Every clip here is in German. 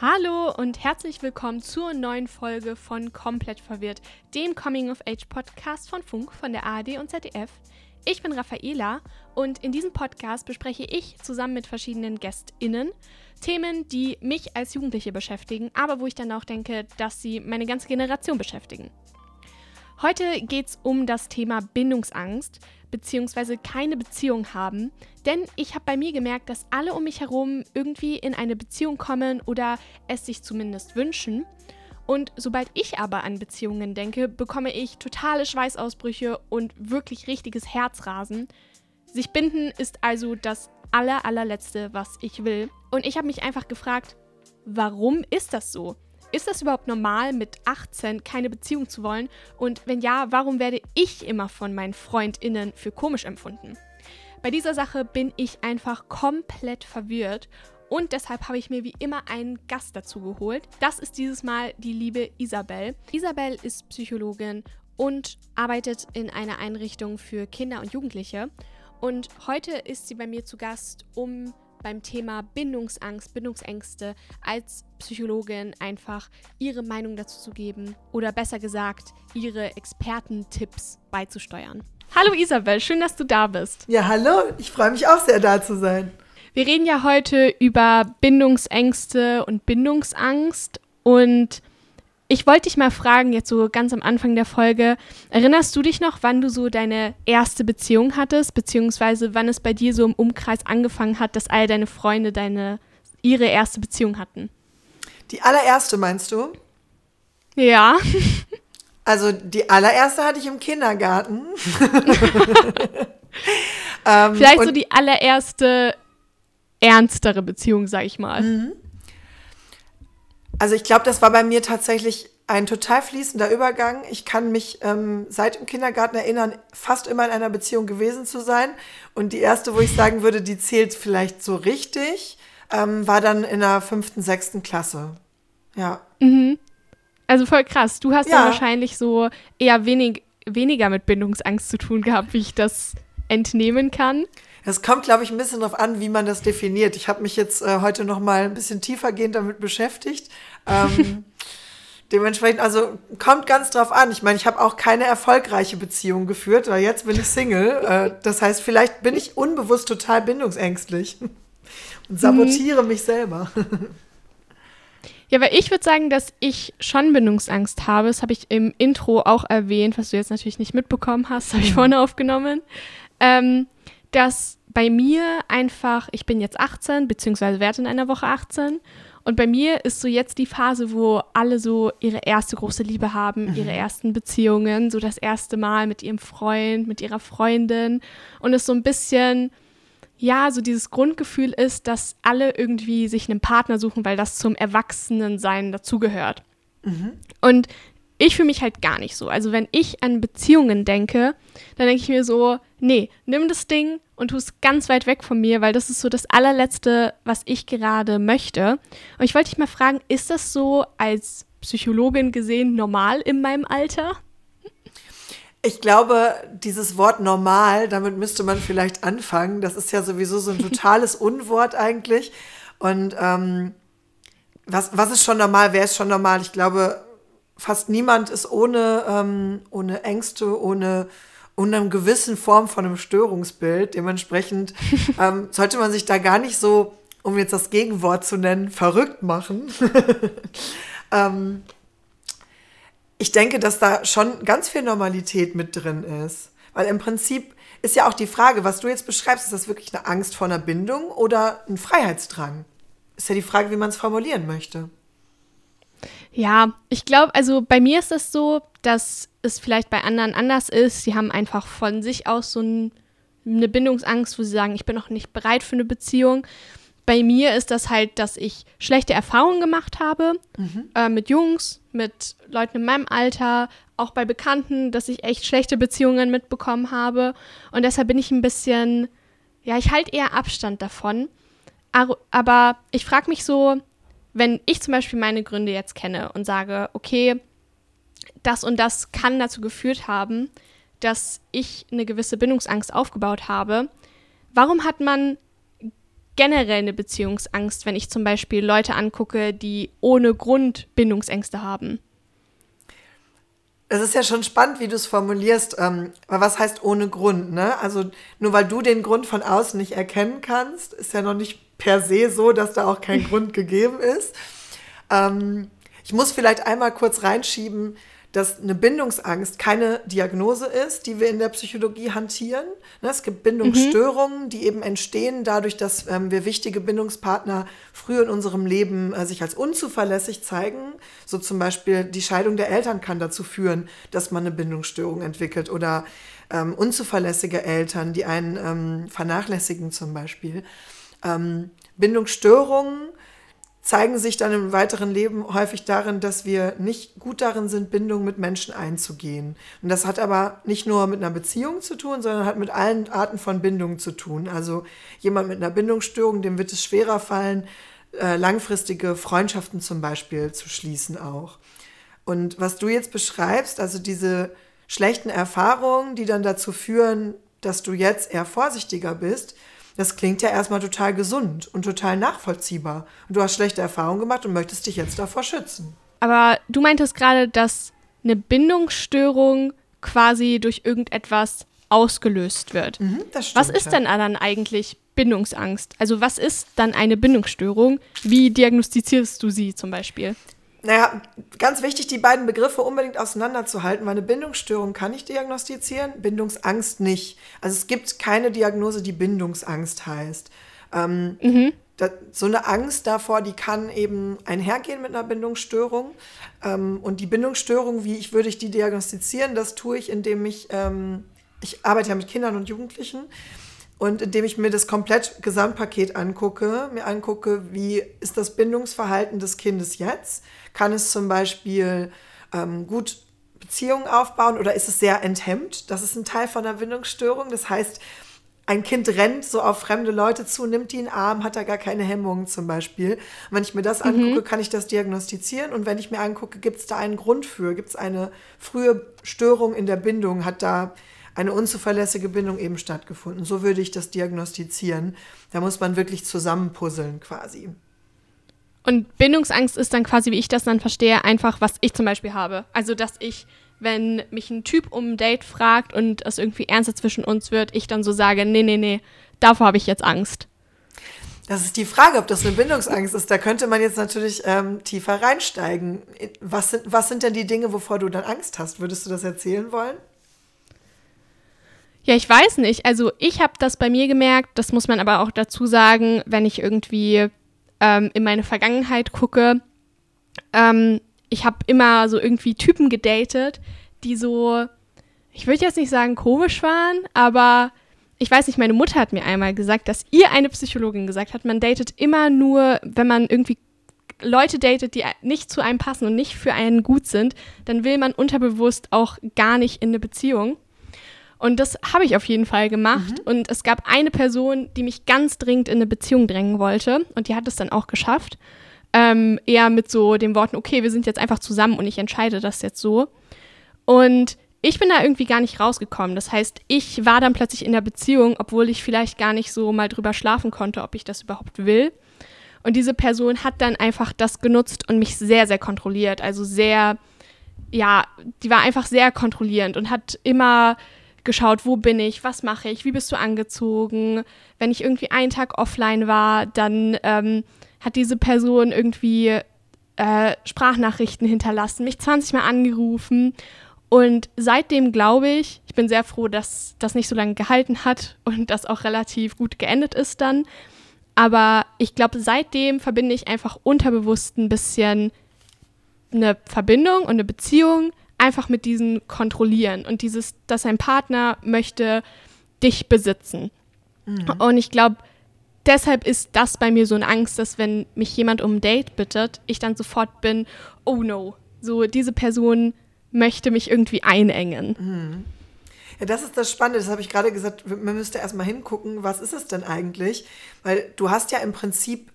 Hallo und herzlich willkommen zur neuen Folge von Komplett Verwirrt, dem Coming of Age Podcast von Funk, von der ARD und ZDF. Ich bin Raffaela und in diesem Podcast bespreche ich zusammen mit verschiedenen GästInnen Themen, die mich als Jugendliche beschäftigen, aber wo ich dann auch denke, dass sie meine ganze Generation beschäftigen. Heute geht es um das Thema Bindungsangst bzw. keine Beziehung haben, denn ich habe bei mir gemerkt, dass alle um mich herum irgendwie in eine Beziehung kommen oder es sich zumindest wünschen. Und sobald ich aber an Beziehungen denke, bekomme ich totale Schweißausbrüche und wirklich richtiges Herzrasen. Sich binden ist also das aller, allerletzte, was ich will. Und ich habe mich einfach gefragt, warum ist das so? Ist das überhaupt normal, mit 18 keine Beziehung zu wollen? Und wenn ja, warum werde ich immer von meinen FreundInnen für komisch empfunden? Bei dieser Sache bin ich einfach komplett verwirrt und deshalb habe ich mir wie immer einen Gast dazu geholt. Das ist dieses Mal die liebe Isabel. Isabel ist Psychologin und arbeitet in einer Einrichtung für Kinder und Jugendliche. Und heute ist sie bei mir zu Gast, um beim Thema Bindungsangst, Bindungsängste als Psychologin einfach ihre Meinung dazu zu geben oder besser gesagt, ihre Expertentipps beizusteuern. Hallo Isabel, schön, dass du da bist. Ja, hallo, ich freue mich auch sehr, da zu sein. Wir reden ja heute über Bindungsängste und Bindungsangst und ich wollte dich mal fragen, jetzt so ganz am Anfang der Folge, erinnerst du dich noch, wann du so deine erste Beziehung hattest, beziehungsweise wann es bei dir so im Umkreis angefangen hat, dass all deine Freunde deine, ihre erste Beziehung hatten? Die allererste meinst du? Ja. Also die allererste hatte ich im Kindergarten. ähm, Vielleicht so die allererste ernstere Beziehung, sag ich mal. Mhm. Also ich glaube, das war bei mir tatsächlich ein total fließender Übergang. Ich kann mich ähm, seit dem Kindergarten erinnern, fast immer in einer Beziehung gewesen zu sein. Und die erste, wo ich sagen würde, die zählt vielleicht so richtig, ähm, war dann in der fünften, sechsten Klasse. Ja. Mhm. Also voll krass. Du hast ja. dann wahrscheinlich so eher wenig, weniger mit Bindungsangst zu tun gehabt, wie ich das entnehmen kann. Es kommt, glaube ich, ein bisschen darauf an, wie man das definiert. Ich habe mich jetzt äh, heute noch mal ein bisschen tiefergehend damit beschäftigt. Ähm, dementsprechend, also kommt ganz drauf an. Ich meine, ich habe auch keine erfolgreiche Beziehung geführt, weil jetzt bin ich Single. Äh, das heißt, vielleicht bin ich unbewusst total bindungsängstlich und sabotiere mhm. mich selber. Ja, weil ich würde sagen, dass ich schon Bindungsangst habe. Das habe ich im Intro auch erwähnt, was du jetzt natürlich nicht mitbekommen hast, habe ich mhm. vorne aufgenommen. Ähm, dass bei mir einfach, ich bin jetzt 18, beziehungsweise werde in einer Woche 18. Und bei mir ist so jetzt die Phase, wo alle so ihre erste große Liebe haben, mhm. ihre ersten Beziehungen, so das erste Mal mit ihrem Freund, mit ihrer Freundin. Und es so ein bisschen, ja, so dieses Grundgefühl ist, dass alle irgendwie sich einen Partner suchen, weil das zum Erwachsenensein dazugehört. Mhm. Und ich fühle mich halt gar nicht so. Also wenn ich an Beziehungen denke, dann denke ich mir so, nee, nimm das Ding und tu es ganz weit weg von mir, weil das ist so das allerletzte, was ich gerade möchte. Und ich wollte dich mal fragen, ist das so als Psychologin gesehen normal in meinem Alter? Ich glaube, dieses Wort normal, damit müsste man vielleicht anfangen. Das ist ja sowieso so ein totales Unwort eigentlich. Und ähm, was, was ist schon normal? Wer ist schon normal? Ich glaube, fast niemand ist ohne, ähm, ohne Ängste, ohne, ohne eine gewisse Form von einem Störungsbild. Dementsprechend ähm, sollte man sich da gar nicht so, um jetzt das Gegenwort zu nennen, verrückt machen. ähm, ich denke, dass da schon ganz viel Normalität mit drin ist. Weil im Prinzip ist ja auch die Frage, was du jetzt beschreibst, ist das wirklich eine Angst vor einer Bindung oder ein Freiheitsdrang? Ist ja die Frage, wie man es formulieren möchte. Ja, ich glaube, also bei mir ist es so, dass es vielleicht bei anderen anders ist. Sie haben einfach von sich aus so ein, eine Bindungsangst, wo sie sagen, ich bin noch nicht bereit für eine Beziehung. Bei mir ist das halt, dass ich schlechte Erfahrungen gemacht habe mhm. äh, mit Jungs, mit Leuten in meinem Alter, auch bei Bekannten, dass ich echt schlechte Beziehungen mitbekommen habe. Und deshalb bin ich ein bisschen, ja, ich halte eher Abstand davon. Aber ich frage mich so, wenn ich zum Beispiel meine Gründe jetzt kenne und sage, okay, das und das kann dazu geführt haben, dass ich eine gewisse Bindungsangst aufgebaut habe, warum hat man generell eine Beziehungsangst, wenn ich zum Beispiel Leute angucke, die ohne Grund Bindungsängste haben? Es ist ja schon spannend, wie du es formulierst. Ähm, aber was heißt ohne Grund? Ne? Also nur weil du den Grund von außen nicht erkennen kannst, ist ja noch nicht per se so, dass da auch kein Grund gegeben ist. Ähm, ich muss vielleicht einmal kurz reinschieben, dass eine Bindungsangst keine Diagnose ist, die wir in der Psychologie hantieren. Ne, es gibt Bindungsstörungen, mhm. die eben entstehen dadurch, dass ähm, wir wichtige Bindungspartner früh in unserem Leben äh, sich als unzuverlässig zeigen. So zum Beispiel die Scheidung der Eltern kann dazu führen, dass man eine Bindungsstörung entwickelt oder ähm, unzuverlässige Eltern, die einen ähm, vernachlässigen zum Beispiel. Ähm, Bindungsstörungen zeigen sich dann im weiteren Leben häufig darin, dass wir nicht gut darin sind, Bindungen mit Menschen einzugehen. Und das hat aber nicht nur mit einer Beziehung zu tun, sondern hat mit allen Arten von Bindungen zu tun. Also jemand mit einer Bindungsstörung, dem wird es schwerer fallen, äh, langfristige Freundschaften zum Beispiel zu schließen auch. Und was du jetzt beschreibst, also diese schlechten Erfahrungen, die dann dazu führen, dass du jetzt eher vorsichtiger bist, das klingt ja erstmal total gesund und total nachvollziehbar. Und du hast schlechte Erfahrungen gemacht und möchtest dich jetzt davor schützen. Aber du meintest gerade, dass eine Bindungsstörung quasi durch irgendetwas ausgelöst wird. Mhm, das stimmt, was ist ja. denn dann eigentlich Bindungsangst? Also was ist dann eine Bindungsstörung? Wie diagnostizierst du sie zum Beispiel? Naja, ganz wichtig, die beiden Begriffe unbedingt auseinanderzuhalten, weil eine Bindungsstörung kann ich diagnostizieren, Bindungsangst nicht. Also es gibt keine Diagnose, die Bindungsangst heißt. Ähm, mhm. da, so eine Angst davor, die kann eben einhergehen mit einer Bindungsstörung. Ähm, und die Bindungsstörung, wie ich würde ich die diagnostizieren, das tue ich, indem ich, ähm, ich arbeite ja mit Kindern und Jugendlichen und indem ich mir das komplett Gesamtpaket angucke, mir angucke, wie ist das Bindungsverhalten des Kindes jetzt? Kann es zum Beispiel ähm, gut Beziehungen aufbauen oder ist es sehr enthemmt? Das ist ein Teil von einer Bindungsstörung. Das heißt, ein Kind rennt so auf fremde Leute zu, nimmt die in den Arm, hat da gar keine Hemmungen zum Beispiel. Und wenn ich mir das mhm. angucke, kann ich das diagnostizieren. Und wenn ich mir angucke, gibt es da einen Grund für? Gibt es eine frühe Störung in der Bindung? Hat da eine unzuverlässige Bindung eben stattgefunden. So würde ich das diagnostizieren. Da muss man wirklich zusammenpuzzeln quasi. Und Bindungsangst ist dann quasi, wie ich das dann verstehe, einfach, was ich zum Beispiel habe. Also, dass ich, wenn mich ein Typ um ein Date fragt und es irgendwie ernster zwischen uns wird, ich dann so sage, nee, nee, nee, davor habe ich jetzt Angst. Das ist die Frage, ob das eine Bindungsangst ist. Da könnte man jetzt natürlich ähm, tiefer reinsteigen. Was sind, was sind denn die Dinge, wovor du dann Angst hast? Würdest du das erzählen wollen? Ja, ich weiß nicht. Also ich habe das bei mir gemerkt, das muss man aber auch dazu sagen, wenn ich irgendwie ähm, in meine Vergangenheit gucke. Ähm, ich habe immer so irgendwie Typen gedatet, die so, ich würde jetzt nicht sagen komisch waren, aber ich weiß nicht, meine Mutter hat mir einmal gesagt, dass ihr eine Psychologin gesagt hat, man datet immer nur, wenn man irgendwie Leute datet, die nicht zu einem passen und nicht für einen gut sind, dann will man unterbewusst auch gar nicht in eine Beziehung. Und das habe ich auf jeden Fall gemacht. Mhm. Und es gab eine Person, die mich ganz dringend in eine Beziehung drängen wollte. Und die hat es dann auch geschafft. Ähm, eher mit so den Worten, okay, wir sind jetzt einfach zusammen und ich entscheide das jetzt so. Und ich bin da irgendwie gar nicht rausgekommen. Das heißt, ich war dann plötzlich in der Beziehung, obwohl ich vielleicht gar nicht so mal drüber schlafen konnte, ob ich das überhaupt will. Und diese Person hat dann einfach das genutzt und mich sehr, sehr kontrolliert. Also sehr, ja, die war einfach sehr kontrollierend und hat immer geschaut, wo bin ich, was mache ich, wie bist du angezogen. Wenn ich irgendwie einen Tag offline war, dann ähm, hat diese Person irgendwie äh, Sprachnachrichten hinterlassen, mich 20 Mal angerufen. Und seitdem glaube ich, ich bin sehr froh, dass das nicht so lange gehalten hat und das auch relativ gut geendet ist dann. Aber ich glaube, seitdem verbinde ich einfach unterbewusst ein bisschen eine Verbindung und eine Beziehung einfach mit diesem Kontrollieren und dieses, dass ein Partner möchte dich besitzen. Mhm. Und ich glaube, deshalb ist das bei mir so eine Angst, dass wenn mich jemand um ein Date bittet, ich dann sofort bin, oh no, so diese Person möchte mich irgendwie einengen. Mhm. Ja, das ist das Spannende. Das habe ich gerade gesagt. Man müsste erstmal hingucken, was ist es denn eigentlich? Weil du hast ja im Prinzip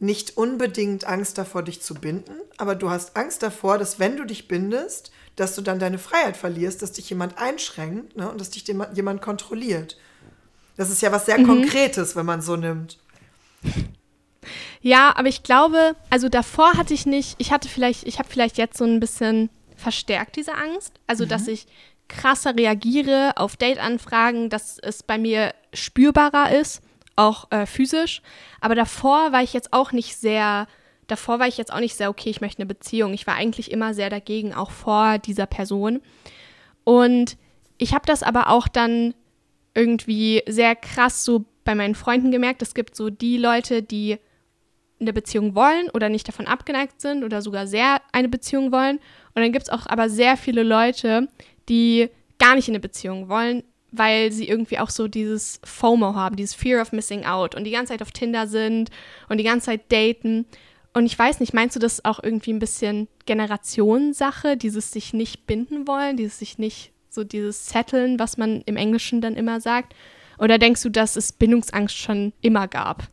nicht unbedingt Angst davor, dich zu binden, aber du hast Angst davor, dass wenn du dich bindest, dass du dann deine Freiheit verlierst, dass dich jemand einschränkt ne, und dass dich jemand kontrolliert. Das ist ja was sehr mhm. Konkretes, wenn man so nimmt. Ja, aber ich glaube, also davor hatte ich nicht, ich hatte vielleicht, ich habe vielleicht jetzt so ein bisschen verstärkt diese Angst. Also, mhm. dass ich krasser reagiere auf Date-Anfragen, dass es bei mir spürbarer ist, auch äh, physisch. Aber davor war ich jetzt auch nicht sehr, davor war ich jetzt auch nicht sehr, okay, ich möchte eine Beziehung. Ich war eigentlich immer sehr dagegen, auch vor dieser Person. Und ich habe das aber auch dann irgendwie sehr krass so bei meinen Freunden gemerkt. Es gibt so die Leute, die eine Beziehung wollen oder nicht davon abgeneigt sind oder sogar sehr eine Beziehung wollen. Und dann gibt es auch aber sehr viele Leute, die gar nicht in eine Beziehung wollen, weil sie irgendwie auch so dieses FOMO haben, dieses Fear of Missing Out und die ganze Zeit auf Tinder sind und die ganze Zeit daten. Und ich weiß nicht, meinst du das auch irgendwie ein bisschen Generationssache, dieses sich nicht binden wollen, dieses sich nicht so dieses Setteln, was man im Englischen dann immer sagt? Oder denkst du, dass es Bindungsangst schon immer gab?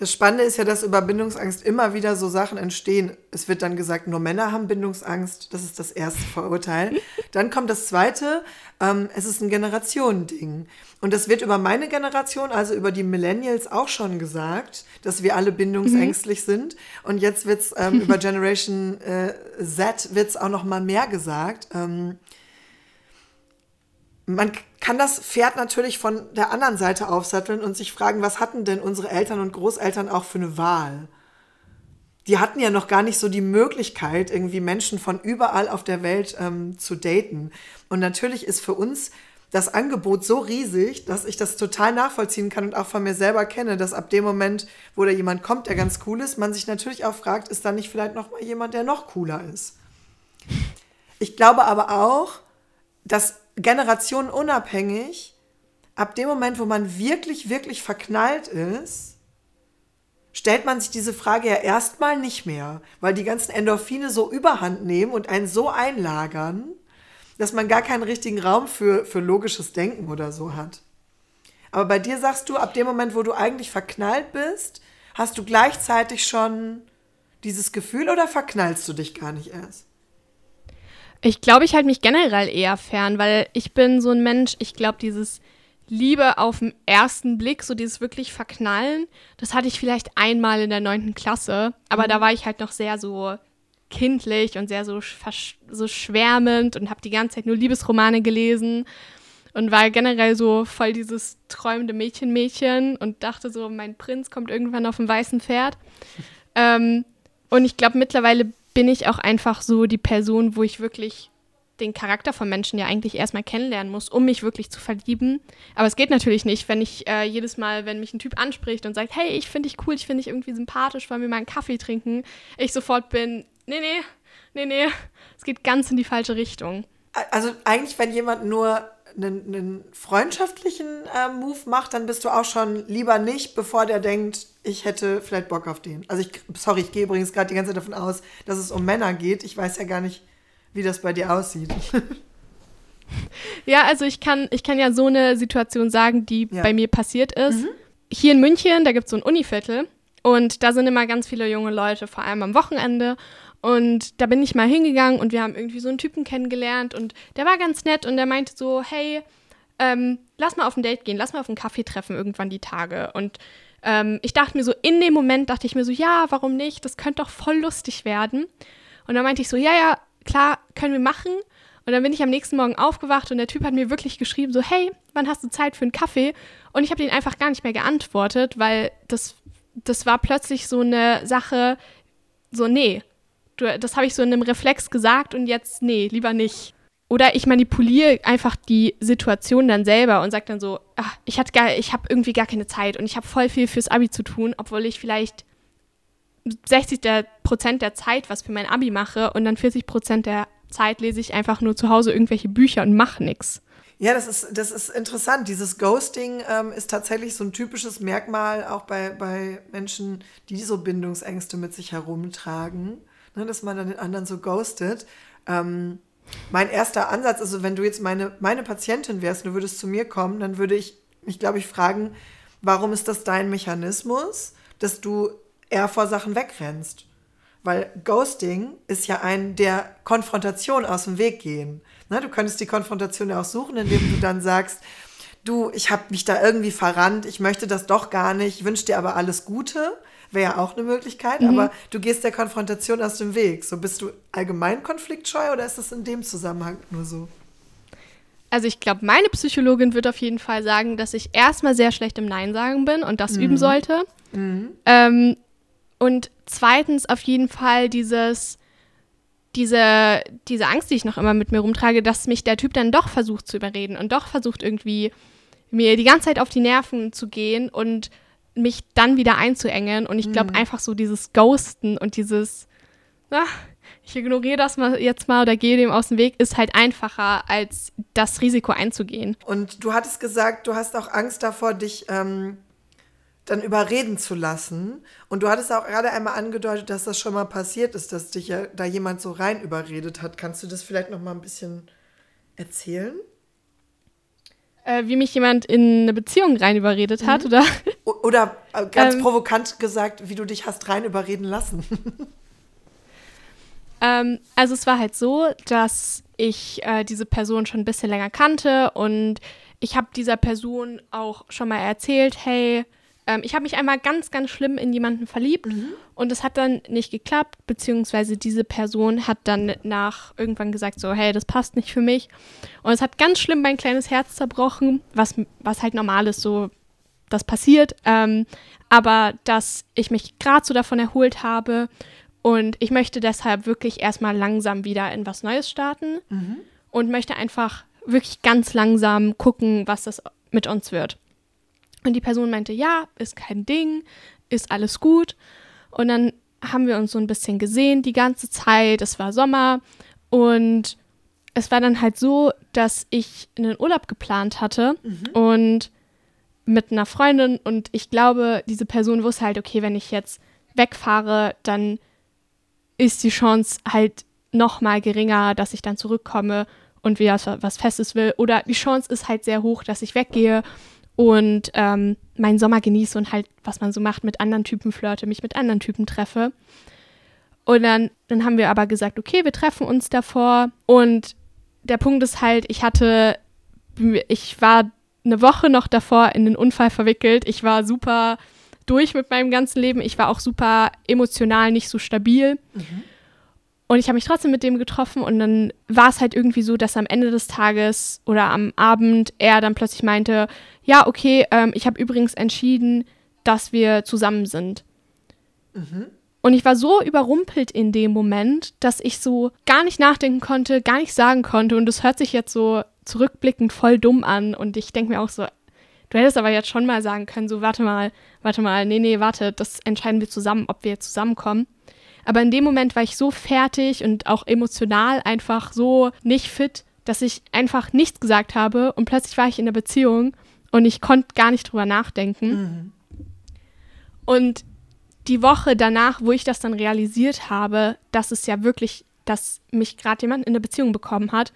Das Spannende ist ja, dass über Bindungsangst immer wieder so Sachen entstehen. Es wird dann gesagt, nur Männer haben Bindungsangst. Das ist das erste Vorurteil. dann kommt das zweite, ähm, es ist ein Generationending. Und das wird über meine Generation, also über die Millennials auch schon gesagt, dass wir alle bindungsängstlich mhm. sind. Und jetzt wird es ähm, über Generation äh, Z wird's auch noch mal mehr gesagt. Ähm, man kann das Pferd natürlich von der anderen Seite aufsatteln und sich fragen, was hatten denn unsere Eltern und Großeltern auch für eine Wahl? Die hatten ja noch gar nicht so die Möglichkeit, irgendwie Menschen von überall auf der Welt ähm, zu daten. Und natürlich ist für uns das Angebot so riesig, dass ich das total nachvollziehen kann und auch von mir selber kenne, dass ab dem Moment, wo da jemand kommt, der ganz cool ist, man sich natürlich auch fragt, ist da nicht vielleicht noch mal jemand, der noch cooler ist? Ich glaube aber auch, dass generationenunabhängig, ab dem Moment, wo man wirklich, wirklich verknallt ist, stellt man sich diese Frage ja erstmal nicht mehr, weil die ganzen Endorphine so überhand nehmen und einen so einlagern, dass man gar keinen richtigen Raum für, für logisches Denken oder so hat. Aber bei dir sagst du, ab dem Moment, wo du eigentlich verknallt bist, hast du gleichzeitig schon dieses Gefühl oder verknallst du dich gar nicht erst? Ich glaube, ich halte mich generell eher fern, weil ich bin so ein Mensch, ich glaube, dieses Liebe auf den ersten Blick, so dieses wirklich Verknallen, das hatte ich vielleicht einmal in der neunten Klasse, aber mhm. da war ich halt noch sehr so kindlich und sehr so, so schwärmend und habe die ganze Zeit nur Liebesromane gelesen und war generell so voll dieses träumende Mädchen-Mädchen und dachte so, mein Prinz kommt irgendwann auf dem weißen Pferd. ähm, und ich glaube, mittlerweile bin ich auch einfach so die Person, wo ich wirklich den Charakter von Menschen ja eigentlich erstmal kennenlernen muss, um mich wirklich zu verlieben. Aber es geht natürlich nicht, wenn ich äh, jedes Mal, wenn mich ein Typ anspricht und sagt, hey, ich finde dich cool, ich finde dich irgendwie sympathisch, wollen wir mal einen Kaffee trinken, ich sofort bin, nee, nee, nee, nee, es geht ganz in die falsche Richtung. Also eigentlich, wenn jemand nur einen, einen freundschaftlichen äh, Move macht, dann bist du auch schon lieber nicht, bevor der denkt, ich hätte vielleicht Bock auf den. Also ich, sorry, ich gehe übrigens gerade die ganze Zeit davon aus, dass es um Männer geht. Ich weiß ja gar nicht, wie das bei dir aussieht. ja, also ich kann, ich kann ja so eine Situation sagen, die ja. bei mir passiert ist. Mhm. Hier in München, da gibt es so ein Univiertel und da sind immer ganz viele junge Leute, vor allem am Wochenende. Und da bin ich mal hingegangen und wir haben irgendwie so einen Typen kennengelernt und der war ganz nett und der meinte so, hey, ähm, lass mal auf ein Date gehen, lass mal auf einen Kaffee treffen irgendwann die Tage. Und ähm, ich dachte mir so, in dem Moment dachte ich mir so, ja, warum nicht? Das könnte doch voll lustig werden. Und dann meinte ich so, ja, ja, klar, können wir machen. Und dann bin ich am nächsten Morgen aufgewacht und der Typ hat mir wirklich geschrieben, so, hey, wann hast du Zeit für einen Kaffee? Und ich habe den einfach gar nicht mehr geantwortet, weil das, das war plötzlich so eine Sache, so, nee, du, das habe ich so in einem Reflex gesagt und jetzt, nee, lieber nicht. Oder ich manipuliere einfach die Situation dann selber und sage dann so, ach, ich, ich habe irgendwie gar keine Zeit und ich habe voll viel fürs Abi zu tun, obwohl ich vielleicht 60 der Prozent der Zeit was für mein Abi mache und dann 40 Prozent der Zeit lese ich einfach nur zu Hause irgendwelche Bücher und mache nichts. Ja, das ist, das ist interessant. Dieses Ghosting ähm, ist tatsächlich so ein typisches Merkmal auch bei, bei Menschen, die so Bindungsängste mit sich herumtragen ne, dass man dann den anderen so ghostet. Ähm, mein erster Ansatz, also wenn du jetzt meine, meine Patientin wärst und du würdest zu mir kommen, dann würde ich mich, glaube ich, fragen, warum ist das dein Mechanismus, dass du eher vor Sachen wegrennst? Weil Ghosting ist ja ein der Konfrontation aus dem Weg gehen. Ne, du könntest die Konfrontation ja auch suchen, indem du dann sagst, du, ich habe mich da irgendwie verrannt, ich möchte das doch gar nicht, ich wünsche dir aber alles Gute. Wäre ja auch eine Möglichkeit, mhm. aber du gehst der Konfrontation aus dem Weg. So bist du allgemein konfliktscheu oder ist das in dem Zusammenhang nur so? Also ich glaube, meine Psychologin wird auf jeden Fall sagen, dass ich erstmal sehr schlecht im Nein sagen bin und das mhm. üben sollte. Mhm. Ähm, und zweitens auf jeden Fall dieses, diese, diese Angst, die ich noch immer mit mir rumtrage, dass mich der Typ dann doch versucht zu überreden und doch versucht irgendwie mir die ganze Zeit auf die Nerven zu gehen und mich dann wieder einzuengen. Und ich glaube mhm. einfach so dieses Ghosten und dieses, ach, ich ignoriere das mal jetzt mal oder gehe dem aus dem Weg, ist halt einfacher, als das Risiko einzugehen. Und du hattest gesagt, du hast auch Angst davor, dich ähm, dann überreden zu lassen. Und du hattest auch gerade einmal angedeutet, dass das schon mal passiert ist, dass dich ja da jemand so rein überredet hat. Kannst du das vielleicht noch mal ein bisschen erzählen? Äh, wie mich jemand in eine Beziehung rein überredet mhm. hat, oder? Oder äh, ganz ähm, provokant gesagt, wie du dich hast rein überreden lassen. Ähm, also es war halt so, dass ich äh, diese Person schon ein bisschen länger kannte und ich habe dieser Person auch schon mal erzählt, hey, ähm, ich habe mich einmal ganz, ganz schlimm in jemanden verliebt mhm. und es hat dann nicht geklappt, beziehungsweise diese Person hat dann nach irgendwann gesagt, so, hey, das passt nicht für mich. Und es hat ganz schlimm mein kleines Herz zerbrochen, was, was halt normal ist, so, das passiert. Ähm, aber dass ich mich gerade so davon erholt habe und ich möchte deshalb wirklich erstmal langsam wieder in was Neues starten mhm. und möchte einfach wirklich ganz langsam gucken, was das mit uns wird. Und die Person meinte, ja, ist kein Ding, ist alles gut. Und dann haben wir uns so ein bisschen gesehen die ganze Zeit. Es war Sommer und es war dann halt so, dass ich einen Urlaub geplant hatte mhm. und mit einer Freundin und ich glaube, diese Person wusste halt, okay, wenn ich jetzt wegfahre, dann ist die Chance halt noch mal geringer, dass ich dann zurückkomme und wieder was Festes will. Oder die Chance ist halt sehr hoch, dass ich weggehe und ähm, meinen Sommer genieße und halt, was man so macht, mit anderen Typen flirte, mich mit anderen Typen treffe. Und dann, dann haben wir aber gesagt, okay, wir treffen uns davor. Und der Punkt ist halt, ich hatte, ich war eine Woche noch davor in den Unfall verwickelt. Ich war super durch mit meinem ganzen Leben. Ich war auch super emotional nicht so stabil. Mhm. Und ich habe mich trotzdem mit dem getroffen und dann war es halt irgendwie so, dass am Ende des Tages oder am Abend er dann plötzlich meinte, ja, okay, ähm, ich habe übrigens entschieden, dass wir zusammen sind. Mhm. Und ich war so überrumpelt in dem Moment, dass ich so gar nicht nachdenken konnte, gar nicht sagen konnte. Und das hört sich jetzt so zurückblickend voll dumm an. Und ich denke mir auch so, Du hättest aber jetzt schon mal sagen können, so, warte mal, warte mal, nee, nee, warte, das entscheiden wir zusammen, ob wir jetzt zusammenkommen. Aber in dem Moment war ich so fertig und auch emotional einfach so nicht fit, dass ich einfach nichts gesagt habe und plötzlich war ich in der Beziehung und ich konnte gar nicht drüber nachdenken. Mhm. Und die Woche danach, wo ich das dann realisiert habe, dass es ja wirklich, dass mich gerade jemand in der Beziehung bekommen hat,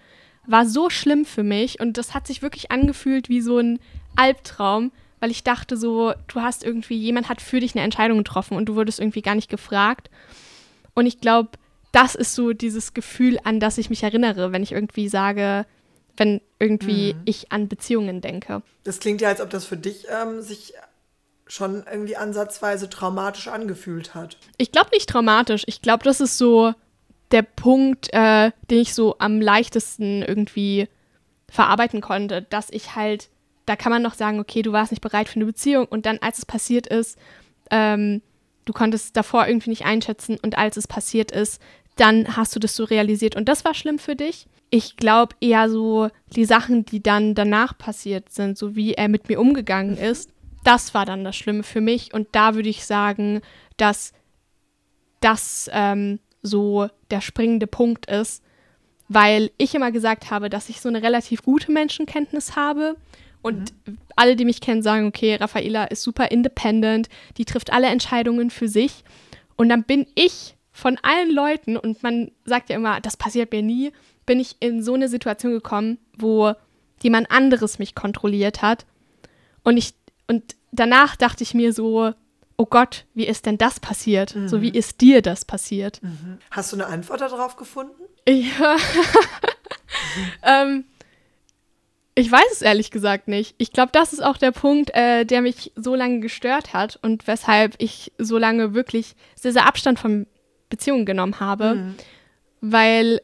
war so schlimm für mich und das hat sich wirklich angefühlt wie so ein Albtraum, weil ich dachte so, du hast irgendwie, jemand hat für dich eine Entscheidung getroffen und du wurdest irgendwie gar nicht gefragt. Und ich glaube, das ist so dieses Gefühl, an das ich mich erinnere, wenn ich irgendwie sage, wenn irgendwie mhm. ich an Beziehungen denke. Das klingt ja, als ob das für dich ähm, sich schon irgendwie ansatzweise traumatisch angefühlt hat. Ich glaube nicht traumatisch. Ich glaube, das ist so der Punkt, äh, den ich so am leichtesten irgendwie verarbeiten konnte, dass ich halt da kann man noch sagen, okay, du warst nicht bereit für eine Beziehung und dann, als es passiert ist, ähm, du konntest davor irgendwie nicht einschätzen und als es passiert ist, dann hast du das so realisiert. Und das war schlimm für dich. Ich glaube eher so die Sachen, die dann danach passiert sind, so wie er mit mir umgegangen ist, das war dann das Schlimme für mich. Und da würde ich sagen, dass das ähm, so der springende Punkt ist, weil ich immer gesagt habe, dass ich so eine relativ gute Menschenkenntnis habe und mhm. alle, die mich kennen, sagen, okay, Raffaela ist super independent, die trifft alle Entscheidungen für sich. Und dann bin ich von allen Leuten, und man sagt ja immer, das passiert mir nie, bin ich in so eine Situation gekommen, wo jemand anderes mich kontrolliert hat. Und ich, und danach dachte ich mir so, oh Gott, wie ist denn das passiert? Mhm. So, wie ist dir das passiert? Mhm. Hast du eine Antwort darauf gefunden? Ja. ähm, Ich weiß es ehrlich gesagt nicht. Ich glaube, das ist auch der Punkt, äh, der mich so lange gestört hat und weshalb ich so lange wirklich sehr, sehr Abstand von Beziehungen genommen habe. Mhm. Weil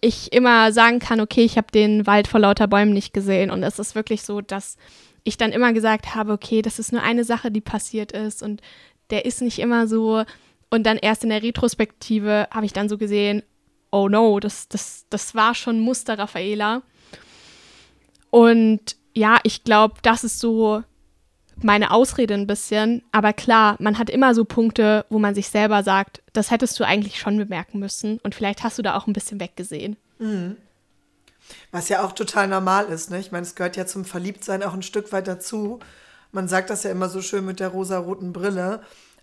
ich immer sagen kann, okay, ich habe den Wald vor lauter Bäumen nicht gesehen. Und es ist wirklich so, dass ich dann immer gesagt habe, okay, das ist nur eine Sache, die passiert ist und der ist nicht immer so. Und dann erst in der Retrospektive habe ich dann so gesehen, oh no, das, das, das war schon Muster Raffaela. Und ja, ich glaube, das ist so meine Ausrede ein bisschen. Aber klar, man hat immer so Punkte, wo man sich selber sagt, das hättest du eigentlich schon bemerken müssen. Und vielleicht hast du da auch ein bisschen weggesehen. Mhm. Was ja auch total normal ist, ne? Ich meine, es gehört ja zum Verliebtsein auch ein Stück weit dazu. Man sagt das ja immer so schön mit der rosa-roten Brille.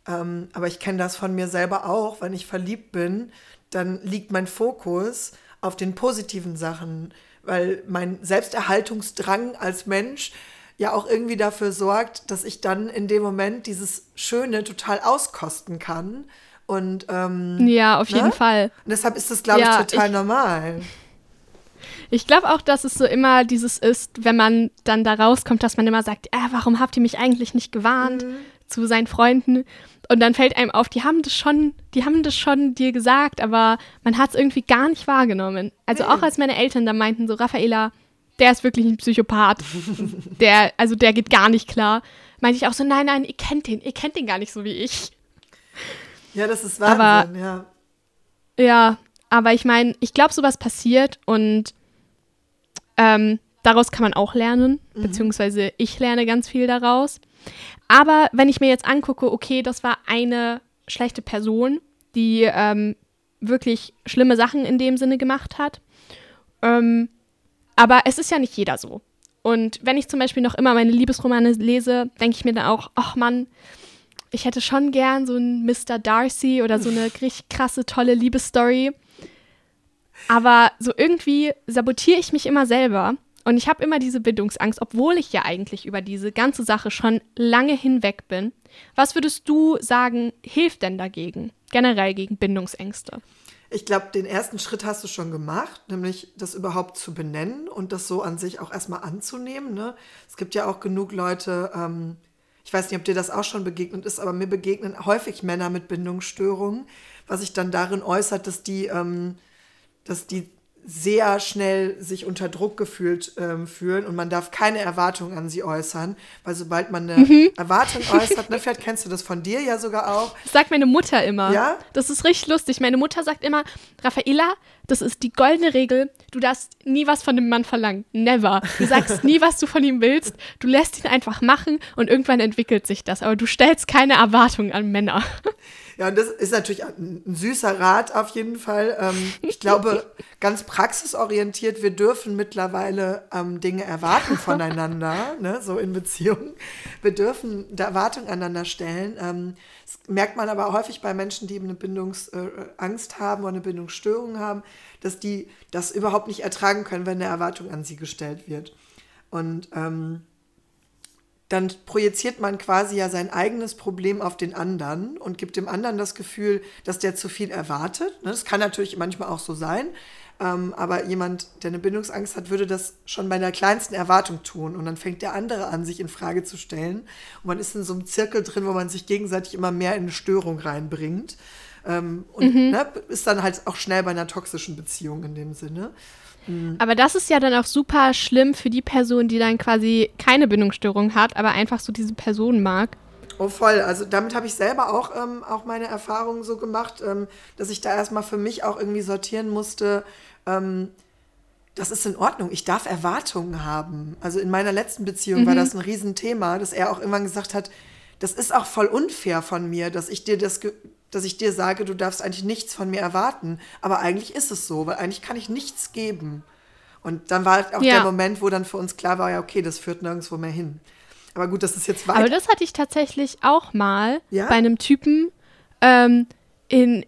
Ähm, aber ich kenne das von mir selber auch. Wenn ich verliebt bin, dann liegt mein Fokus auf den positiven Sachen, weil mein Selbsterhaltungsdrang als Mensch ja auch irgendwie dafür sorgt, dass ich dann in dem Moment dieses Schöne total auskosten kann. Und ähm, ja, auf jeden ne? Fall. Und deshalb ist das, glaube ja, ich, total ich, normal. Ich glaube auch, dass es so immer dieses ist, wenn man dann da rauskommt, dass man immer sagt, äh, warum habt ihr mich eigentlich nicht gewarnt mhm. zu seinen Freunden? Und dann fällt einem auf, die haben das schon, die haben das schon dir gesagt, aber man hat es irgendwie gar nicht wahrgenommen. Also auch als meine Eltern da meinten, so Raffaela, der ist wirklich ein Psychopath. der, also der geht gar nicht klar. Meinte ich auch so, nein, nein, ihr kennt den, ihr kennt den gar nicht so wie ich. Ja, das ist Wahnsinn, aber, ja. Ja, aber ich meine, ich glaube, sowas passiert und ähm, daraus kann man auch lernen, mhm. beziehungsweise ich lerne ganz viel daraus. Aber wenn ich mir jetzt angucke, okay, das war eine schlechte Person, die ähm, wirklich schlimme Sachen in dem Sinne gemacht hat. Ähm, aber es ist ja nicht jeder so. Und wenn ich zum Beispiel noch immer meine Liebesromane lese, denke ich mir dann auch, ach Mann, ich hätte schon gern so einen Mr. Darcy oder so eine richtig krasse, tolle Liebesstory. Aber so irgendwie sabotiere ich mich immer selber und ich habe immer diese Bindungsangst, obwohl ich ja eigentlich über diese ganze Sache schon lange hinweg bin. Was würdest du sagen, hilft denn dagegen, generell gegen Bindungsängste? Ich glaube, den ersten Schritt hast du schon gemacht, nämlich das überhaupt zu benennen und das so an sich auch erstmal anzunehmen. Ne? Es gibt ja auch genug Leute, ähm, ich weiß nicht, ob dir das auch schon begegnet ist, aber mir begegnen häufig Männer mit Bindungsstörungen, was sich dann darin äußert, dass die, ähm, dass die sehr schnell sich unter Druck gefühlt ähm, fühlen und man darf keine Erwartungen an sie äußern, weil sobald man eine mhm. Erwartung äußert, ne, vielleicht kennst du das von dir ja sogar auch. Das sagt meine Mutter immer. Ja? Das ist richtig lustig. Meine Mutter sagt immer, Raffaella, das ist die goldene Regel, du darfst nie was von dem Mann verlangen. Never. Du sagst nie, was du von ihm willst. Du lässt ihn einfach machen und irgendwann entwickelt sich das. Aber du stellst keine Erwartungen an Männer. Ja, und das ist natürlich ein, süßer Rat auf jeden Fall. Ähm, ich glaube, ganz praxisorientiert, wir dürfen mittlerweile ähm, Dinge erwarten voneinander, ne, so in Beziehungen. Wir dürfen da Erwartungen aneinander stellen. Ähm, das merkt man aber häufig bei Menschen, die eine Bindungsangst äh, haben oder eine Bindungsstörung haben, dass die das überhaupt nicht ertragen können, wenn eine Erwartung an sie gestellt wird. Und ähm, dann projiziert man quasi ja sein eigenes Problem auf den anderen und gibt dem anderen das Gefühl, dass der zu viel erwartet. Ne, das kann natürlich manchmal auch so sein. Ähm, aber jemand, der eine Bindungsangst hat, würde das schon bei der kleinsten Erwartung tun. Und dann fängt der andere an, sich in Frage zu stellen. Und man ist in so einem Zirkel drin, wo man sich gegenseitig immer mehr in eine Störung reinbringt. Ähm, und mhm. ne, ist dann halt auch schnell bei einer toxischen Beziehung in dem Sinne. Mhm. Aber das ist ja dann auch super schlimm für die Person, die dann quasi keine Bindungsstörung hat, aber einfach so diese Person mag. Oh, voll. Also damit habe ich selber auch, ähm, auch meine Erfahrungen so gemacht, ähm, dass ich da erstmal für mich auch irgendwie sortieren musste. Ähm, das ist in Ordnung. Ich darf Erwartungen haben. Also in meiner letzten Beziehung mhm. war das ein Riesenthema, dass er auch irgendwann gesagt hat, das ist auch voll unfair von mir, dass ich dir das dass ich dir sage, du darfst eigentlich nichts von mir erwarten. Aber eigentlich ist es so, weil eigentlich kann ich nichts geben. Und dann war auch ja. der Moment, wo dann für uns klar war, ja, okay, das führt nirgendwo mehr hin. Aber gut, das ist jetzt weiter. Aber das hatte ich tatsächlich auch mal ja? bei einem Typen. Ähm, in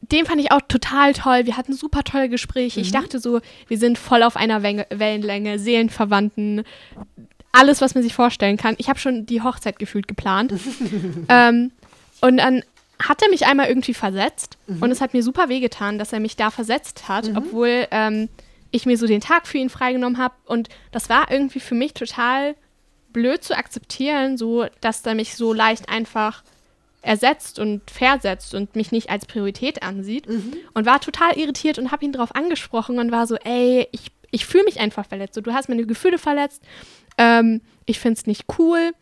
dem fand ich auch total toll. Wir hatten super tolle Gespräche. Mhm. Ich dachte so, wir sind voll auf einer Wellenlänge, Seelenverwandten, alles, was man sich vorstellen kann. Ich habe schon die Hochzeit gefühlt geplant. ähm, und dann hat er mich einmal irgendwie versetzt mhm. und es hat mir super wehgetan, dass er mich da versetzt hat, mhm. obwohl ähm, ich mir so den Tag für ihn freigenommen habe. Und das war irgendwie für mich total blöd zu akzeptieren, so dass er mich so leicht einfach ersetzt und versetzt und mich nicht als Priorität ansieht. Mhm. Und war total irritiert und habe ihn darauf angesprochen und war so, ey, ich, ich fühle mich einfach verletzt. So, du hast meine Gefühle verletzt. Ähm, ich finde es nicht cool.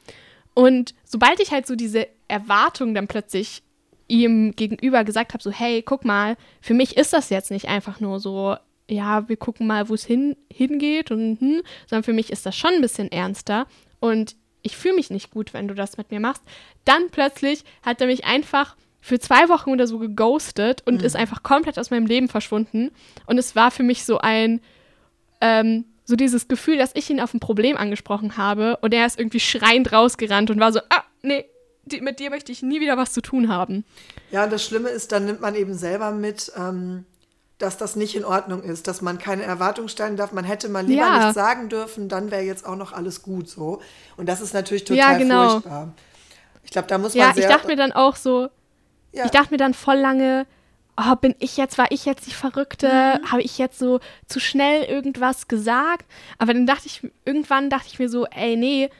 Und sobald ich halt so diese Erwartung dann plötzlich ihm gegenüber gesagt habe, so, hey, guck mal, für mich ist das jetzt nicht einfach nur so, ja, wir gucken mal, wo es hin, hingeht und hm, sondern für mich ist das schon ein bisschen ernster und ich fühle mich nicht gut, wenn du das mit mir machst. Dann plötzlich hat er mich einfach für zwei Wochen oder so geghostet und mhm. ist einfach komplett aus meinem Leben verschwunden. Und es war für mich so ein, ähm, so dieses Gefühl, dass ich ihn auf ein Problem angesprochen habe und er ist irgendwie schreiend rausgerannt und war so, ah, nee, die, mit dir möchte ich nie wieder was zu tun haben. Ja, und das Schlimme ist, dann nimmt man eben selber mit, ähm, dass das nicht in Ordnung ist, dass man keine Erwartung stellen darf. Man hätte mal lieber ja. nichts sagen dürfen, dann wäre jetzt auch noch alles gut so. Und das ist natürlich total ja, genau. furchtbar. Ich glaube, da muss man Ja, ich dachte mir dann auch so, ja. ich dachte mir dann voll lange, oh, bin ich jetzt, war ich jetzt die Verrückte? Mhm. Habe ich jetzt so zu schnell irgendwas gesagt? Aber dann dachte ich, irgendwann dachte ich mir so, ey, nee,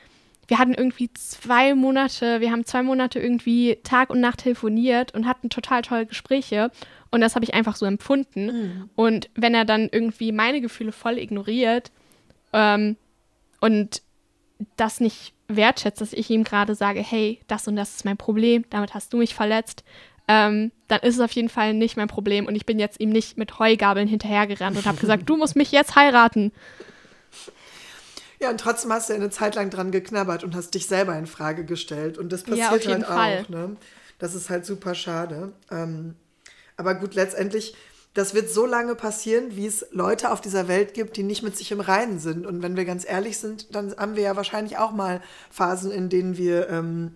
wir hatten irgendwie zwei Monate, wir haben zwei Monate irgendwie Tag und Nacht telefoniert und hatten total tolle Gespräche. Und das habe ich einfach so empfunden. Mhm. Und wenn er dann irgendwie meine Gefühle voll ignoriert ähm, und das nicht wertschätzt, dass ich ihm gerade sage, hey, das und das ist mein Problem, damit hast du mich verletzt, ähm, dann ist es auf jeden Fall nicht mein Problem. Und ich bin jetzt ihm nicht mit Heugabeln hinterhergerannt und habe gesagt, du musst mich jetzt heiraten. Ja, und trotzdem hast du eine Zeit lang dran geknabbert und hast dich selber in Frage gestellt. Und das passiert ja, auf jeden halt Fall. auch. Ne? Das ist halt super schade. Ähm, aber gut, letztendlich, das wird so lange passieren, wie es Leute auf dieser Welt gibt, die nicht mit sich im Reinen sind. Und wenn wir ganz ehrlich sind, dann haben wir ja wahrscheinlich auch mal Phasen, in denen wir, ähm,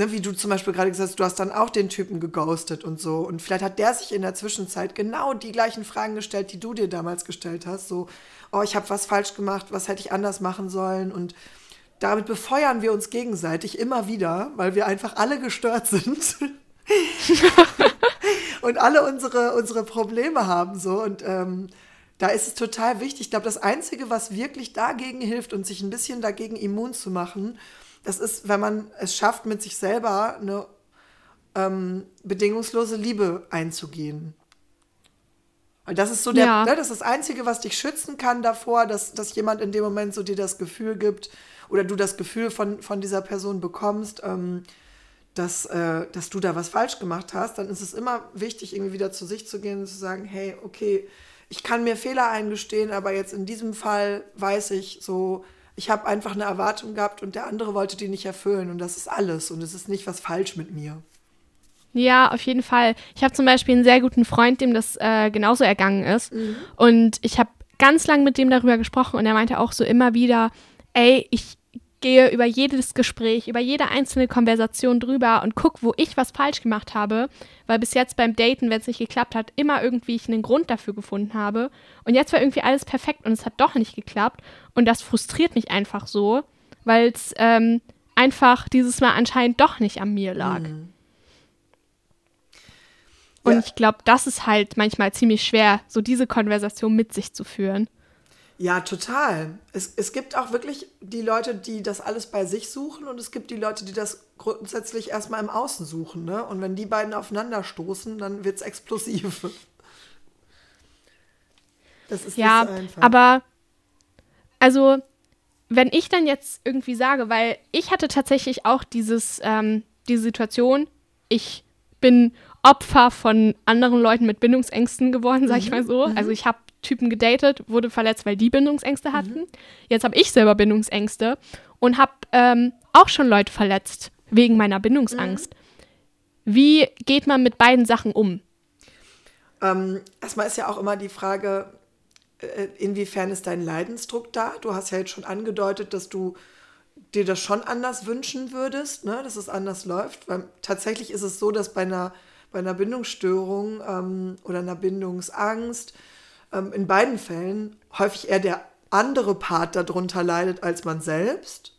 ne, wie du zum Beispiel gerade gesagt hast, du hast dann auch den Typen geghostet und so. Und vielleicht hat der sich in der Zwischenzeit genau die gleichen Fragen gestellt, die du dir damals gestellt hast. So, oh, ich habe was falsch gemacht, was hätte ich anders machen sollen? Und damit befeuern wir uns gegenseitig immer wieder, weil wir einfach alle gestört sind. und alle unsere, unsere Probleme haben so und ähm, da ist es total wichtig. Ich glaube, das Einzige, was wirklich dagegen hilft und sich ein bisschen dagegen immun zu machen, das ist, wenn man es schafft, mit sich selber eine ähm, bedingungslose Liebe einzugehen. Und das ist so der, ja. ne, das ist das Einzige, was dich schützen kann davor, dass, dass jemand in dem Moment so dir das Gefühl gibt oder du das Gefühl von, von dieser Person bekommst, ähm, dass, äh, dass du da was falsch gemacht hast, dann ist es immer wichtig, irgendwie wieder zu sich zu gehen und zu sagen, hey, okay, ich kann mir Fehler eingestehen, aber jetzt in diesem Fall weiß ich so, ich habe einfach eine Erwartung gehabt und der andere wollte die nicht erfüllen und das ist alles und es ist nicht was falsch mit mir. Ja, auf jeden Fall. Ich habe zum Beispiel einen sehr guten Freund, dem das äh, genauso ergangen ist. Mhm. Und ich habe ganz lang mit dem darüber gesprochen und er meinte auch so immer wieder, ey, ich gehe über jedes Gespräch, über jede einzelne Konversation drüber und gucke, wo ich was falsch gemacht habe, weil bis jetzt beim Daten, wenn es nicht geklappt hat, immer irgendwie ich einen Grund dafür gefunden habe. Und jetzt war irgendwie alles perfekt und es hat doch nicht geklappt. Und das frustriert mich einfach so, weil es ähm, einfach dieses Mal anscheinend doch nicht an mir lag. Mhm. Und ja. ich glaube, das ist halt manchmal ziemlich schwer, so diese Konversation mit sich zu führen. Ja, total. Es, es gibt auch wirklich die Leute, die das alles bei sich suchen und es gibt die Leute, die das grundsätzlich erstmal im Außen suchen. Ne? Und wenn die beiden aufeinander stoßen, dann wird es explosiv. Das ist ja, nicht so einfach. aber also wenn ich dann jetzt irgendwie sage, weil ich hatte tatsächlich auch dieses, ähm, diese Situation, ich bin Opfer von anderen Leuten mit Bindungsängsten geworden, sag ich mhm. mal so. Mhm. Also ich habe Typen gedatet, wurde verletzt, weil die Bindungsängste hatten. Mhm. Jetzt habe ich selber Bindungsängste und habe ähm, auch schon Leute verletzt wegen meiner Bindungsangst. Mhm. Wie geht man mit beiden Sachen um? Ähm, erstmal ist ja auch immer die Frage, äh, inwiefern ist dein Leidensdruck da? Du hast ja jetzt schon angedeutet, dass du dir das schon anders wünschen würdest, ne? dass es anders läuft. Weil tatsächlich ist es so, dass bei einer, bei einer Bindungsstörung ähm, oder einer Bindungsangst ähm, in beiden Fällen häufig eher der andere Part darunter leidet als man selbst.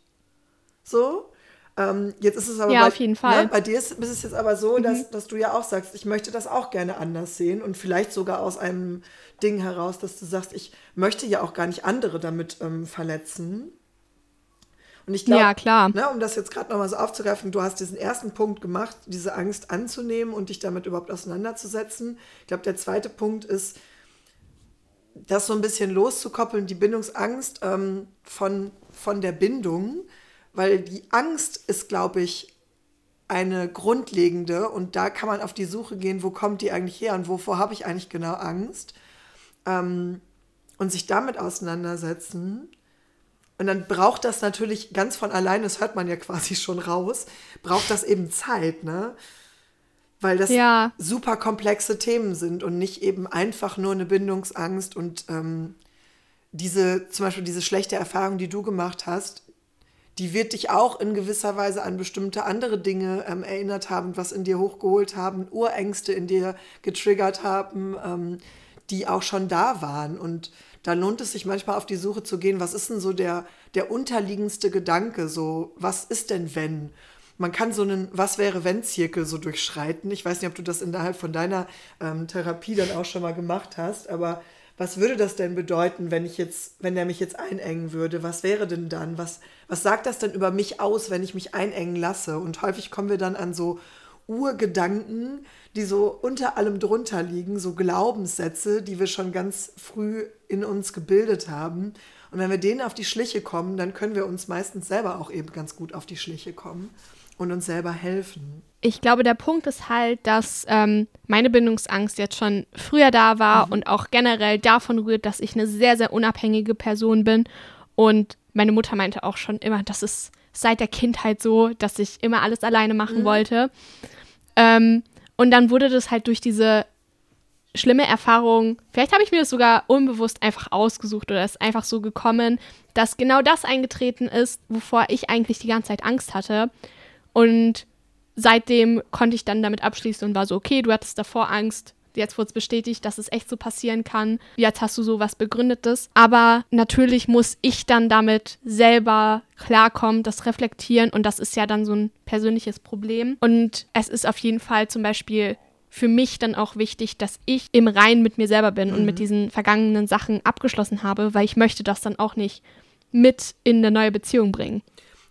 So. Ähm, jetzt ist es aber ja, bei, auf jeden Fall. Ne, bei dir ist, ist, es jetzt aber so, dass, mhm. dass du ja auch sagst, ich möchte das auch gerne anders sehen und vielleicht sogar aus einem Ding heraus, dass du sagst, ich möchte ja auch gar nicht andere damit ähm, verletzen. Und ich glaube, ja. Ne, um das jetzt gerade nochmal so aufzugreifen, du hast diesen ersten Punkt gemacht, diese Angst anzunehmen und dich damit überhaupt auseinanderzusetzen. Ich glaube, der zweite Punkt ist, das so ein bisschen loszukoppeln, die Bindungsangst ähm, von, von der Bindung, weil die Angst ist, glaube ich, eine grundlegende und da kann man auf die Suche gehen, wo kommt die eigentlich her und wovor habe ich eigentlich genau Angst ähm, und sich damit auseinandersetzen. Und dann braucht das natürlich ganz von alleine, das hört man ja quasi schon raus, braucht das eben Zeit, ne? Weil das ja. super komplexe Themen sind und nicht eben einfach nur eine Bindungsangst und ähm, diese, zum Beispiel diese schlechte Erfahrung, die du gemacht hast, die wird dich auch in gewisser Weise an bestimmte andere Dinge ähm, erinnert haben, was in dir hochgeholt haben, Urängste in dir getriggert haben, ähm, die auch schon da waren. Und da lohnt es sich manchmal auf die Suche zu gehen, was ist denn so der, der unterliegendste Gedanke, so was ist denn wenn? Man kann so einen Was wäre wenn Zirkel so durchschreiten. Ich weiß nicht, ob du das innerhalb von deiner ähm, Therapie dann auch schon mal gemacht hast, aber was würde das denn bedeuten, wenn ich jetzt, wenn der mich jetzt einengen würde? Was wäre denn dann? Was, was sagt das denn über mich aus, wenn ich mich einengen lasse? Und häufig kommen wir dann an so Urgedanken, die so unter allem drunter liegen, so Glaubenssätze, die wir schon ganz früh in uns gebildet haben. Und wenn wir denen auf die Schliche kommen, dann können wir uns meistens selber auch eben ganz gut auf die Schliche kommen und uns selber helfen. Ich glaube, der Punkt ist halt, dass ähm, meine Bindungsangst jetzt schon früher da war mhm. und auch generell davon rührt, dass ich eine sehr, sehr unabhängige Person bin. Und meine Mutter meinte auch schon immer, das ist seit der Kindheit so, dass ich immer alles alleine machen mhm. wollte. Ähm, und dann wurde das halt durch diese schlimme Erfahrung, vielleicht habe ich mir das sogar unbewusst einfach ausgesucht oder ist einfach so gekommen, dass genau das eingetreten ist, wovor ich eigentlich die ganze Zeit Angst hatte. Und seitdem konnte ich dann damit abschließen und war so, okay, du hattest davor Angst, jetzt wurde es bestätigt, dass es echt so passieren kann. Jetzt hast du so was Begründetes. Aber natürlich muss ich dann damit selber klarkommen, das reflektieren und das ist ja dann so ein persönliches Problem. Und es ist auf jeden Fall zum Beispiel für mich dann auch wichtig, dass ich im Reinen mit mir selber bin mhm. und mit mhm. diesen vergangenen Sachen abgeschlossen habe, weil ich möchte das dann auch nicht mit in eine neue Beziehung bringen.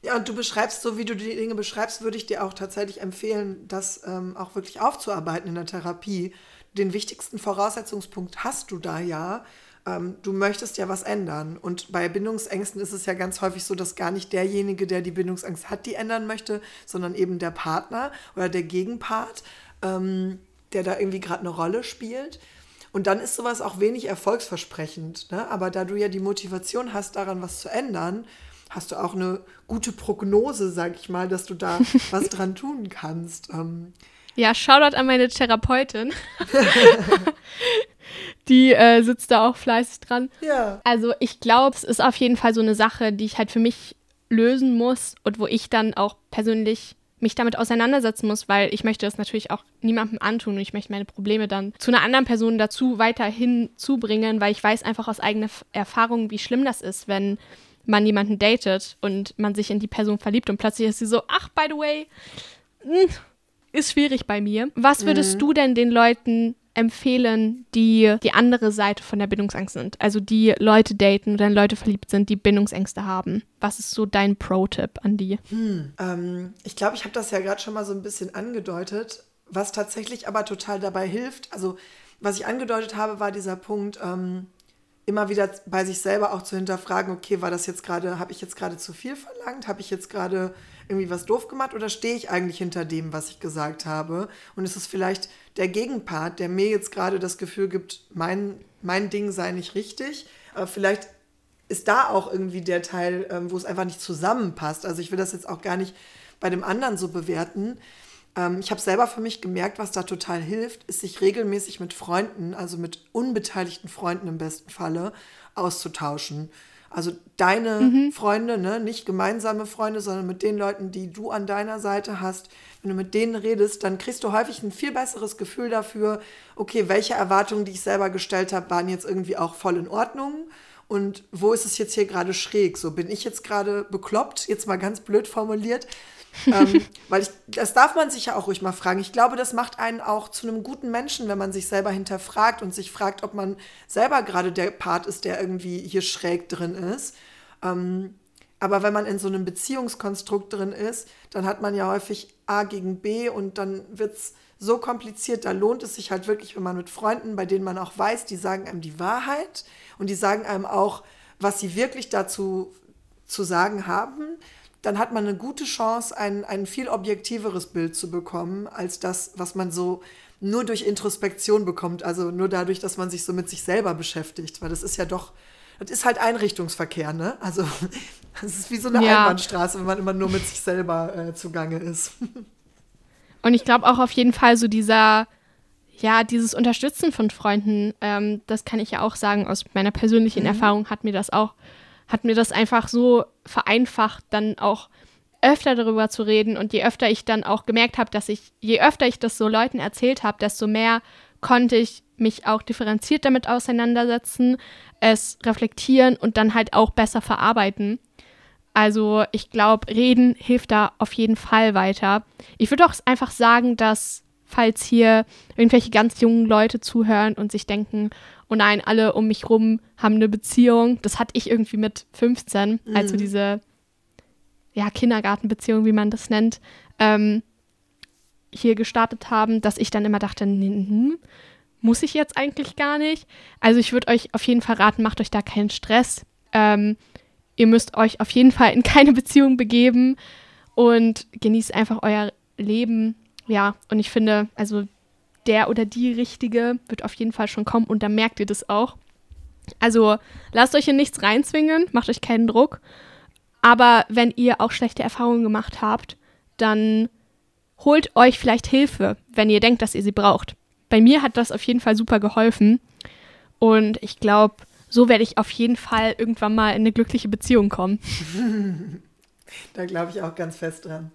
Ja, und du beschreibst, so wie du die Dinge beschreibst, würde ich dir auch tatsächlich empfehlen, das ähm, auch wirklich aufzuarbeiten in der Therapie. Den wichtigsten Voraussetzungspunkt hast du da ja. Ähm, du möchtest ja was ändern. Und bei Bindungsängsten ist es ja ganz häufig so, dass gar nicht derjenige, der die Bindungsangst hat, die ändern möchte, sondern eben der Partner oder der Gegenpart, ähm, der da irgendwie gerade eine Rolle spielt. Und dann ist sowas auch wenig erfolgsversprechend. Ne? Aber da du ja die Motivation hast, daran was zu ändern, hast du auch eine gute Prognose, sag ich mal, dass du da was dran tun kannst. Ähm, ja, Shoutout an meine Therapeutin. die äh, sitzt da auch fleißig dran. Ja. Also ich glaube, es ist auf jeden Fall so eine Sache, die ich halt für mich lösen muss und wo ich dann auch persönlich mich damit auseinandersetzen muss, weil ich möchte das natürlich auch niemandem antun und ich möchte meine Probleme dann zu einer anderen Person dazu weiterhin zubringen, weil ich weiß einfach aus eigener Erfahrung, wie schlimm das ist, wenn man jemanden datet und man sich in die Person verliebt und plötzlich ist sie so, ach, by the way, hm, ist schwierig bei mir. Was würdest mhm. du denn den Leuten empfehlen, die die andere Seite von der Bindungsangst sind? Also die Leute daten oder in Leute verliebt sind, die Bindungsängste haben. Was ist so dein Pro-Tipp an die? Hm, ähm, ich glaube, ich habe das ja gerade schon mal so ein bisschen angedeutet. Was tatsächlich aber total dabei hilft, also was ich angedeutet habe, war dieser Punkt, ähm, immer wieder bei sich selber auch zu hinterfragen, okay, war das jetzt gerade, habe ich jetzt gerade zu viel verlangt? Habe ich jetzt gerade irgendwie was doof gemacht oder stehe ich eigentlich hinter dem, was ich gesagt habe? Und ist es vielleicht der Gegenpart, der mir jetzt gerade das Gefühl gibt, mein, mein Ding sei nicht richtig, aber vielleicht ist da auch irgendwie der Teil, ähm, wo es einfach nicht zusammenpasst. Also ich will das jetzt auch gar nicht bei dem anderen so bewerten, ähm, ich habe selber für mich gemerkt, was da total hilft, ist sich regelmäßig mit Freunden, also mit unbeteiligten Freunden im besten Falle, auszutauschen. Also deine mhm. Freunde, ne? nicht gemeinsame Freunde, sondern mit den Leuten, die du an deiner Seite hast. Wenn du mit denen redest, dann kriegst du häufig ein viel besseres Gefühl dafür, okay, welche Erwartungen, die ich selber gestellt habe, waren jetzt irgendwie auch voll in Ordnung. Und wo ist es jetzt hier gerade schräg? So bin ich jetzt gerade bekloppt, jetzt mal ganz blöd formuliert ähm, weil ich, das darf man sich ja auch ruhig mal fragen. Ich glaube, das macht einen auch zu einem guten Menschen, wenn man sich selber hinterfragt und sich fragt, ob man selber gerade der Part ist, der irgendwie hier schräg drin ist. Ähm, aber wenn man in so einem Beziehungskonstrukt drin ist, dann hat man ja häufig A gegen B und dann wird es so kompliziert. Da lohnt es sich halt wirklich, wenn man mit Freunden, bei denen man auch weiß, die sagen einem die Wahrheit und die sagen einem auch, was sie wirklich dazu zu sagen haben, dann hat man eine gute Chance, ein, ein viel objektiveres Bild zu bekommen, als das, was man so nur durch Introspektion bekommt, also nur dadurch, dass man sich so mit sich selber beschäftigt, weil das ist ja doch, das ist halt Einrichtungsverkehr, ne? Also das ist wie so eine ja. Einbahnstraße, wenn man immer nur mit sich selber äh, zugange ist. Und ich glaube auch auf jeden Fall so dieser, ja, dieses Unterstützen von Freunden, ähm, das kann ich ja auch sagen, aus meiner persönlichen mhm. Erfahrung hat mir das auch hat mir das einfach so vereinfacht, dann auch öfter darüber zu reden. Und je öfter ich dann auch gemerkt habe, dass ich, je öfter ich das so Leuten erzählt habe, desto mehr konnte ich mich auch differenziert damit auseinandersetzen, es reflektieren und dann halt auch besser verarbeiten. Also ich glaube, reden hilft da auf jeden Fall weiter. Ich würde auch einfach sagen, dass falls hier irgendwelche ganz jungen Leute zuhören und sich denken, oh nein, alle um mich rum haben eine Beziehung. Das hatte ich irgendwie mit 15, mhm. also diese ja, Kindergartenbeziehung, wie man das nennt, ähm, hier gestartet haben, dass ich dann immer dachte, hm, muss ich jetzt eigentlich gar nicht. Also ich würde euch auf jeden Fall raten, macht euch da keinen Stress. Ähm, ihr müsst euch auf jeden Fall in keine Beziehung begeben und genießt einfach euer Leben. Ja, und ich finde, also der oder die Richtige wird auf jeden Fall schon kommen und da merkt ihr das auch. Also lasst euch in nichts reinzwingen, macht euch keinen Druck. Aber wenn ihr auch schlechte Erfahrungen gemacht habt, dann holt euch vielleicht Hilfe, wenn ihr denkt, dass ihr sie braucht. Bei mir hat das auf jeden Fall super geholfen. Und ich glaube, so werde ich auf jeden Fall irgendwann mal in eine glückliche Beziehung kommen. da glaube ich auch ganz fest dran.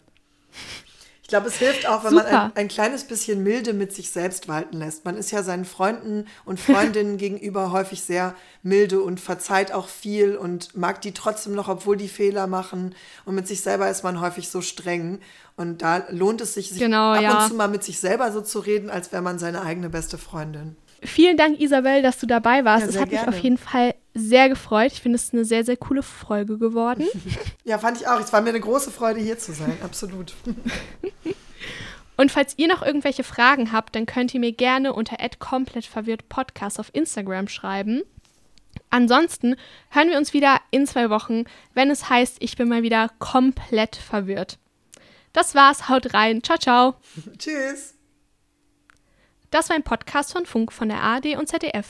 Ich glaube, es hilft auch, wenn Super. man ein, ein, kleines bisschen Milde mit sich selbst walten lässt. Man ist ja seinen Freunden und Freundinnen gegenüber häufig sehr milde und verzeiht auch viel und mag die trotzdem noch, obwohl die Fehler machen. Und mit sich selber ist man häufig so streng. Und da lohnt es sich, sich genau, ab ja. und zu mal mit sich selber so zu reden, als wäre man seine eigene beste Freundin. Vielen Dank, Isabel, dass du dabei warst. Ja, es hat gerne. mich auf jeden Fall sehr gefreut. Ich finde es eine sehr, sehr coole Folge geworden. ja, fand ich auch. Es war mir eine große Freude, hier zu sein. Absolut. Und falls ihr noch irgendwelche Fragen habt, dann könnt ihr mir gerne unter @komplettverwirrtpodcast auf Instagram schreiben. Ansonsten hören wir uns wieder in zwei Wochen, wenn es heißt, ich bin mal wieder komplett verwirrt. Das war's, haut rein. Ciao, ciao. Tschüss. Das war ein Podcast von Funk von der ARD und ZDF.